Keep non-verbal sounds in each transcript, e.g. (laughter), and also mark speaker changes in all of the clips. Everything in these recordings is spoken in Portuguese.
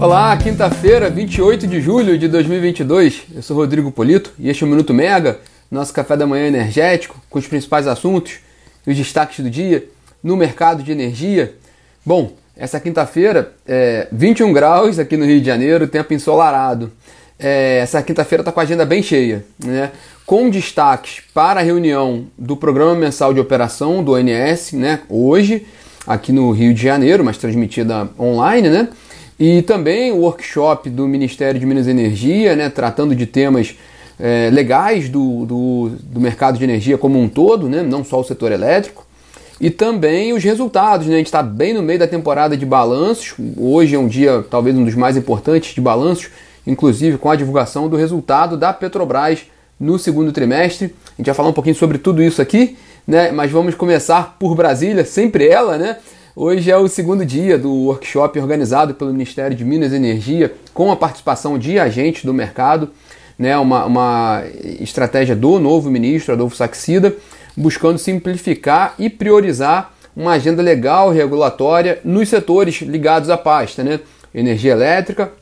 Speaker 1: Olá, quinta-feira, 28 de julho de 2022. Eu sou Rodrigo Polito e este é o Minuto Mega, nosso café da manhã energético, com os principais assuntos e os destaques do dia no mercado de energia. Bom, essa quinta-feira, é 21 graus aqui no Rio de Janeiro, tempo ensolarado. É, essa quinta-feira está com a agenda bem cheia, né? com destaques para a reunião do Programa Mensal de Operação do ONS, né? hoje, aqui no Rio de Janeiro, mas transmitida online, né? E também o workshop do Ministério de Minas e Energia, né, tratando de temas é, legais do, do, do, mercado de energia como um todo, né, não só o setor elétrico. E também os resultados, né? a gente está bem no meio da temporada de balanços. Hoje é um dia, talvez um dos mais importantes de balanços, inclusive com a divulgação do resultado da Petrobras no segundo trimestre. A gente vai falar um pouquinho sobre tudo isso aqui, né? mas vamos começar por Brasília, sempre ela, né? Hoje é o segundo dia do workshop organizado pelo Ministério de Minas e Energia, com a participação de agentes do mercado, né, uma, uma estratégia do novo ministro Adolfo Saxida, buscando simplificar e priorizar uma agenda legal regulatória nos setores ligados à pasta, né? energia elétrica,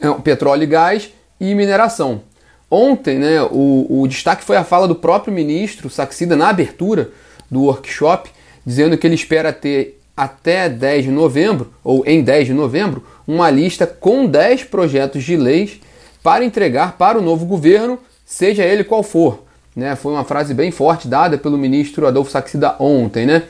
Speaker 1: é, petróleo e gás e mineração. Ontem, né, o, o destaque foi a fala do próprio ministro Saxida na abertura do workshop, dizendo que ele espera ter até 10 de novembro, ou em 10 de novembro, uma lista com 10 projetos de leis para entregar para o novo governo, seja ele qual for. Né? Foi uma frase bem forte dada pelo ministro Adolfo Saxida ontem. Né?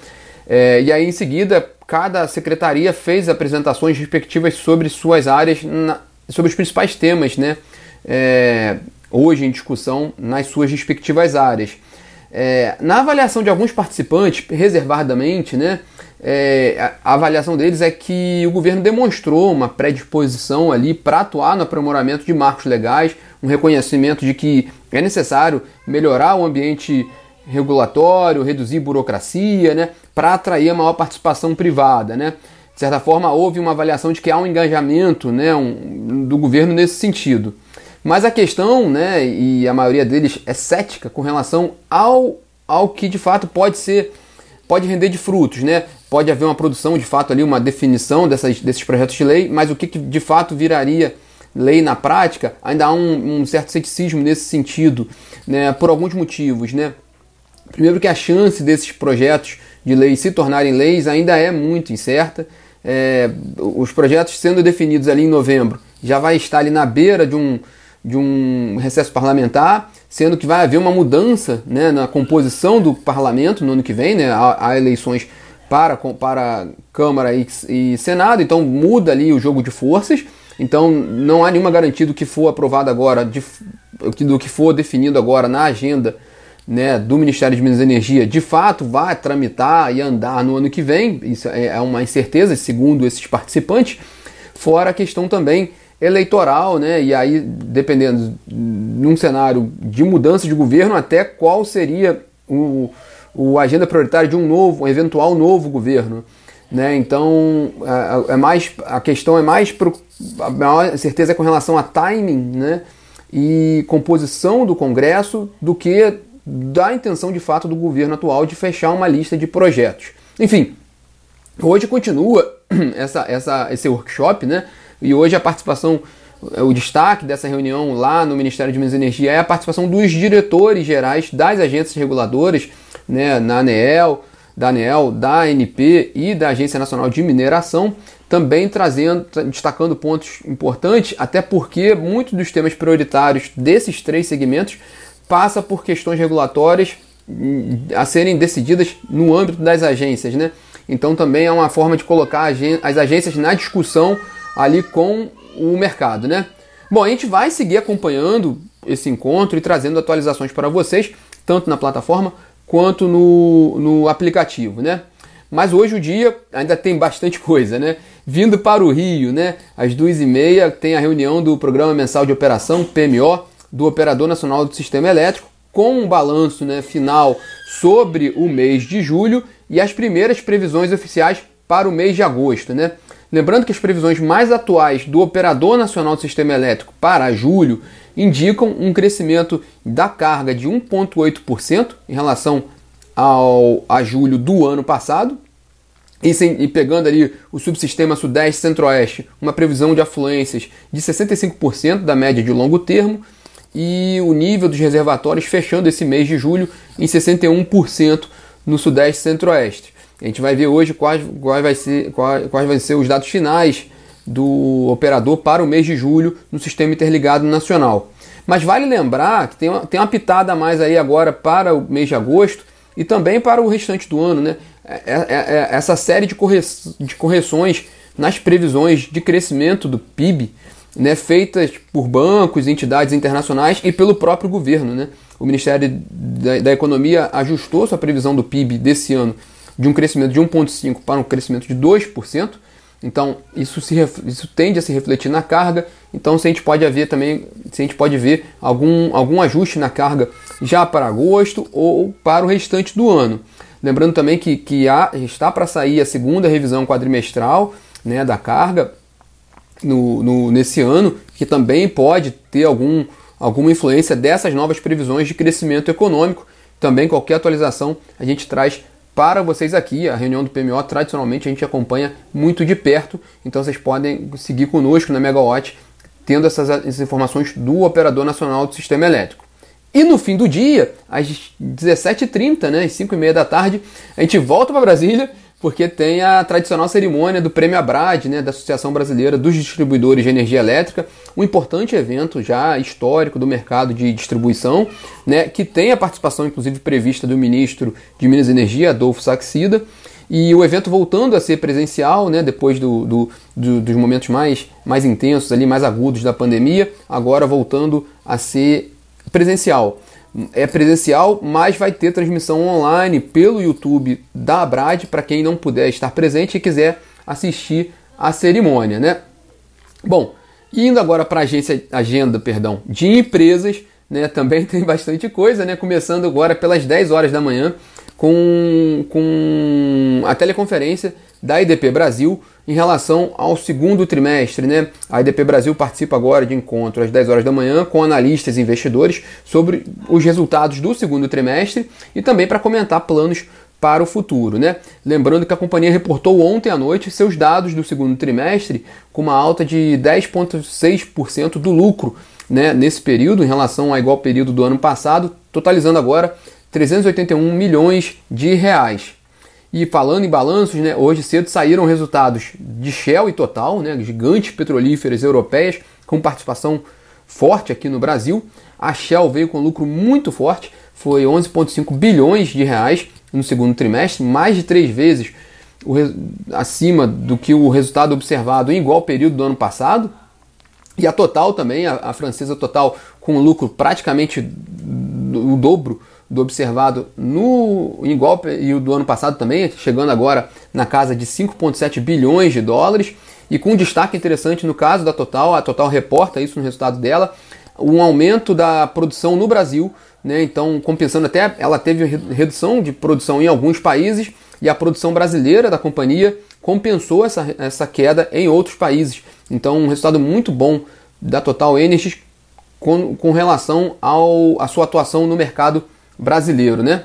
Speaker 1: É, e aí, em seguida, cada secretaria fez apresentações respectivas sobre suas áreas, na, sobre os principais temas né? É, hoje em discussão nas suas respectivas áreas. É, na avaliação de alguns participantes, reservadamente, né, é, a avaliação deles é que o governo demonstrou uma predisposição ali para atuar no aprimoramento de marcos legais, um reconhecimento de que é necessário melhorar o ambiente regulatório, reduzir burocracia, né, para atrair a maior participação privada. Né. De certa forma, houve uma avaliação de que há um engajamento né, um, do governo nesse sentido. Mas a questão, né, e a maioria deles é cética com relação ao, ao que de fato pode ser, pode render de frutos, né? Pode haver uma produção, de fato, ali, uma definição dessas, desses projetos de lei, mas o que, que de fato viraria lei na prática, ainda há um, um, certo ceticismo nesse sentido, né, por alguns motivos. Né? Primeiro que a chance desses projetos de lei se tornarem leis ainda é muito incerta. É, os projetos sendo definidos ali em novembro já vai estar ali na beira de um, de um recesso parlamentar, sendo que vai haver uma mudança né, na composição do parlamento no ano que vem, né, há, eleições para, para Câmara e, e, Senado, então muda ali o jogo de forças. Então não há nenhuma garantia do que for aprovado agora, de, do que for definido agora na agenda né, do Ministério de Minas e Energia, de fato vai tramitar e andar no ano que vem. Isso é, é uma incerteza, segundo esses participantes. Fora a questão também eleitoral, né? E aí, dependendo num cenário de mudança de governo, até qual seria o, o agenda prioritária de um novo, um eventual novo governo. Né? Então, é, mais, a questão é mais pro, a maior certeza é com relação a timing né? e composição do Congresso do que da intenção de fato do governo atual de fechar uma lista de projetos. Enfim, hoje continua (clears throat) essa, essa, esse workshop, né? E hoje a participação, é, o destaque dessa reunião lá no Ministério de Minas e Energia é a participação dos diretores gerais das agências reguladoras, né, na ANEEL, da ANEEL, da ANP e da Agência Nacional de Mineração, também trazendo, destacando pontos importantes, até porque muitos dos temas prioritários desses três segmentos passa por questões regulatórias hum, a serem decididas no âmbito das agências, né? Então também é uma forma de colocar as agências na discussão ali com o mercado, né? Bom, a gente vai seguir acompanhando esse encontro e trazendo atualizações para vocês, tanto na plataforma quanto no, no aplicativo, né? Mas hoje o dia ainda tem bastante (laughs) coisa, né? Vindo para o Rio, né? Às duas e meia tem a reunião do Programa Mensal de Operação, PMO, do Operador Nacional do Sistema Elétrico, com um balanço né, final sobre o mês de julho e as primeiras previsões oficiais para o mês de agosto, né? Lembrando que as previsões mais atuais do Operador Nacional do Sistema Elétrico para julho indicam um crescimento da carga de 1,8% em relação ao, a julho do ano passado. e pegando ali o subsistema Sudeste Centro-Oeste, uma previsão de afluências de 65% da média de longo termo e o nível dos reservatórios fechando esse mês de julho em 61% no Sudeste Centro-Oeste. A gente vai ver hoje quais, quais, vai ser, quais, quais vão ser os dados finais do operador para o mês de julho no Sistema Interligado Nacional. Mas vale lembrar que tem uma, tem uma pitada a mais aí agora para o mês de agosto e também para o restante do ano, né? É, é, é, essa série de, corre de correções nas previsões de crescimento do PIB, né, feitas por bancos, entidades internacionais e pelo próprio governo. Né? O Ministério da, da Economia ajustou sua previsão do PIB desse ano de um crescimento de 1,5% para um crescimento de 2%. Então, isso, se, isso tende a se refletir na carga. Então, se a gente pode haver também, se a gente pode ver algum, algum ajuste na carga já para agosto ou para o restante do ano. Lembrando também que, que há, está para sair a segunda revisão quadrimestral né, da carga no, no, nesse ano, que também pode ter algum, alguma influência dessas novas previsões de crescimento econômico. Também qualquer atualização a gente traz para vocês aqui. A reunião do PMO tradicionalmente a gente acompanha muito de perto, então vocês podem seguir conosco na Megawatt tendo essas, essas informações do Operador Nacional do Sistema Elétrico. E no fim do dia, às 17h30, né, às 5h30 da tarde, a gente volta para Brasília, porque tem a tradicional cerimônia do Prêmio Abrad, né, da Associação Brasileira dos Distribuidores de Energia Elétrica, um importante evento já histórico do mercado de distribuição, né, que tem a participação inclusive prevista do ministro de Minas e Energia, Adolfo Saxida, e o evento voltando a ser presencial, né, depois do, do, do, dos momentos mais, mais intensos, ali, mais agudos da pandemia, agora voltando a ser presencial. É presencial, mas vai ter transmissão online pelo YouTube da Abrad para quem não puder estar presente e quiser assistir a cerimônia, né? Bom, indo agora para a agência agenda, perdão, de empresas, né? Também (laughs) tem bastante coisa, né? Começando agora pelas 10 horas da manhã com, com a teleconferência da IDP Brasil em relação ao segundo trimestre. Né? A IDP Brasil participa agora de encontro às 10 horas da manhã com analistas e investidores sobre os resultados do segundo trimestre e também para comentar planos para o futuro. Né? Lembrando que a companhia reportou ontem à noite seus dados do segundo trimestre com uma alta de 10,6% do lucro né, nesse período em relação ao igual período do ano passado, totalizando agora 381 milhões de reais. E falando em balanços, né, hoje cedo saíram resultados de Shell e Total, né, gigantes petrolíferas europeias, com participação forte aqui no Brasil. A Shell veio com lucro muito forte, foi 11,5 bilhões de reais no segundo trimestre, mais de três vezes o, acima do que o resultado observado em igual período do ano passado. E a Total também, a, a francesa Total, com lucro praticamente o dobro do observado no igual e o do ano passado também, chegando agora na casa de 5,7 bilhões de dólares. E com um destaque interessante no caso da Total, a Total reporta isso no resultado dela, um aumento da produção no Brasil, né? Então, compensando até, ela teve redução de produção em alguns países e a produção brasileira da companhia compensou essa, essa queda em outros países. Então, um resultado muito bom da Total Energies com, com relação ao, à sua atuação no mercado brasileiro, né?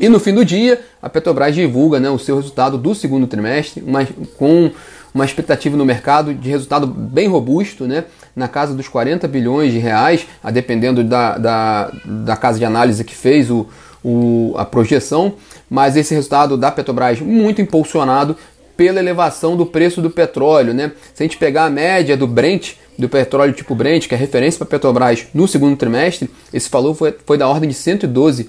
Speaker 1: E no fim do dia, a Petrobras divulga né, o seu resultado do segundo trimestre, uma, com uma expectativa no mercado de resultado bem robusto, né, na casa dos 40 bilhões de reais, a dependendo da, da, da casa de análise que fez o, o, a projeção, mas esse resultado da Petrobras muito impulsionado pela elevação do preço do petróleo. Né? Se a gente pegar a média do Brent, do petróleo tipo Brent, que é referência para Petrobras no segundo trimestre, esse valor foi, foi da ordem de 112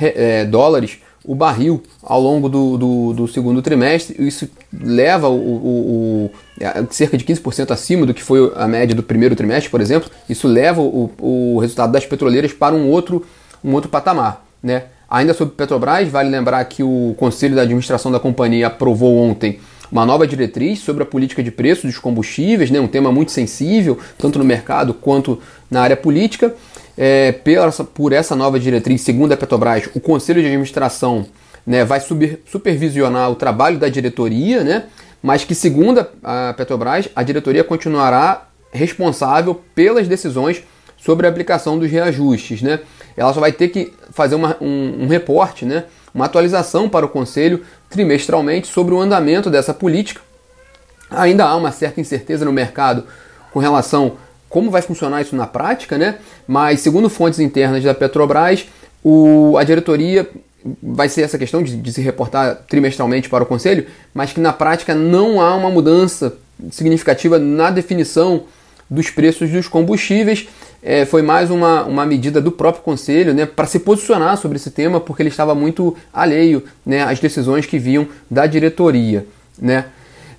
Speaker 1: é, dólares o barril ao longo do, do, do, segundo trimestre. Isso leva o, o, o cerca de 15% acima do que foi a média do primeiro trimestre, por exemplo. Isso leva o, o resultado das petroleiras para um outro, um outro patamar. Né? Ainda sobre Petrobras, vale lembrar que o Conselho da Administração da companhia aprovou ontem uma nova diretriz sobre a política de preços dos combustíveis, né, um tema muito sensível, tanto no mercado quanto na área política. É, pela, por essa nova diretriz, segundo a Petrobras, o Conselho de Administração né, vai supervisionar o trabalho da diretoria, né, mas que, segundo a Petrobras, a diretoria continuará responsável pelas decisões sobre a aplicação dos reajustes. Né? Ela só vai ter que fazer uma, um, um reporte, né, uma atualização para o Conselho trimestralmente sobre o andamento dessa política. Ainda há uma certa incerteza no mercado com relação como vai funcionar isso na prática, né? Mas segundo fontes internas da Petrobras, o, a diretoria vai ser essa questão de, de, se reportar trimestralmente para o conselho, mas que na prática não há uma mudança significativa na definição dos preços dos combustíveis. É, foi mais uma, uma medida do próprio conselho né, para se posicionar sobre esse tema, porque ele estava muito alheio né, às decisões que vinham da diretoria. Né.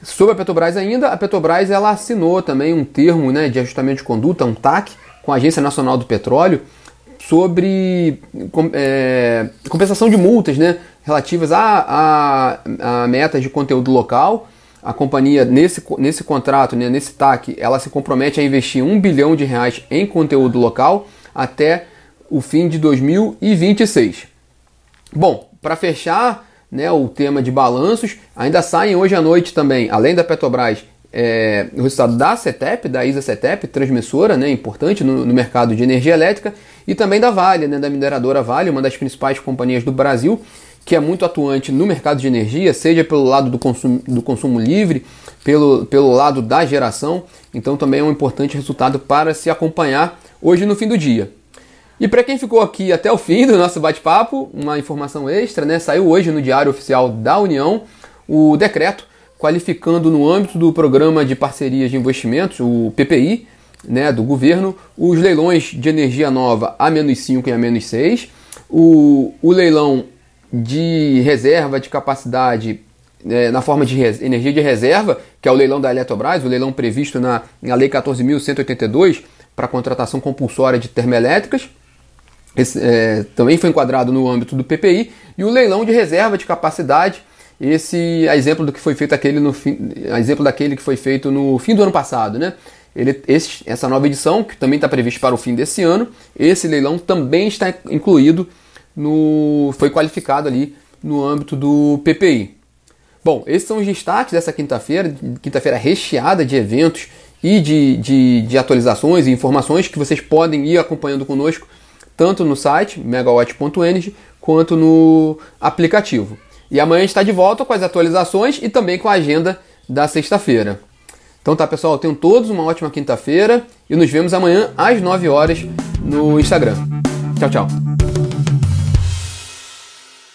Speaker 1: Sobre a Petrobras ainda, a Petrobras ela assinou também um termo né, de ajustamento de conduta, um TAC, com a Agência Nacional do Petróleo, sobre é, compensação de multas né, relativas a, a, a, metas de conteúdo local. A companhia, nesse, nesse contrato, né, nesse TAC, ela se compromete a investir um bilhão de reais em conteúdo local até o fim de 2026. Bom, para fechar né, o tema de balanços. Ainda saem hoje à noite também, além da Petrobras, é, o resultado da CETEP, da ISA CETEP, transmissora, né, importante no, no, mercado de energia elétrica, e também da Vale, né, da mineradora Vale, uma das principais companhias do Brasil, que é muito atuante no mercado de energia, seja pelo lado do consumo, do consumo livre, pelo, pelo lado da geração. Então também é um importante resultado para se acompanhar hoje no fim do dia. E para quem ficou aqui até o fim do nosso bate-papo, uma informação extra, né? Saiu hoje no Diário Oficial da União o decreto qualificando no âmbito do Programa de Parcerias de Investimentos, o PPI, né, do governo, os leilões de energia nova A-5 e A-6, o, o leilão de reserva de capacidade é, na forma de energia de reserva, que é o leilão da Eletrobras, o leilão previsto na, na Lei 14.182 para contratação compulsória de termoelétricas, esse, é, também foi enquadrado no âmbito do PPI, e o leilão de reserva de capacidade, esse a exemplo do que foi feito aquele no fim, a exemplo daquele que foi feito no fim do ano passado, né? Ele, esse, essa nova edição, que também está prevista para o fim desse ano, esse leilão também está incluído no. foi qualificado ali no âmbito do PPI. Bom, esses são os destaques dessa quinta-feira, quinta-feira recheada de eventos e de, de, de atualizações e informações que vocês podem ir acompanhando conosco tanto no site megawatt.energy quanto no aplicativo. E amanhã está de volta com as atualizações e também com a agenda da sexta-feira. Então tá, pessoal, tenham todos uma ótima quinta-feira e nos vemos amanhã às 9 horas no Instagram. Tchau, tchau.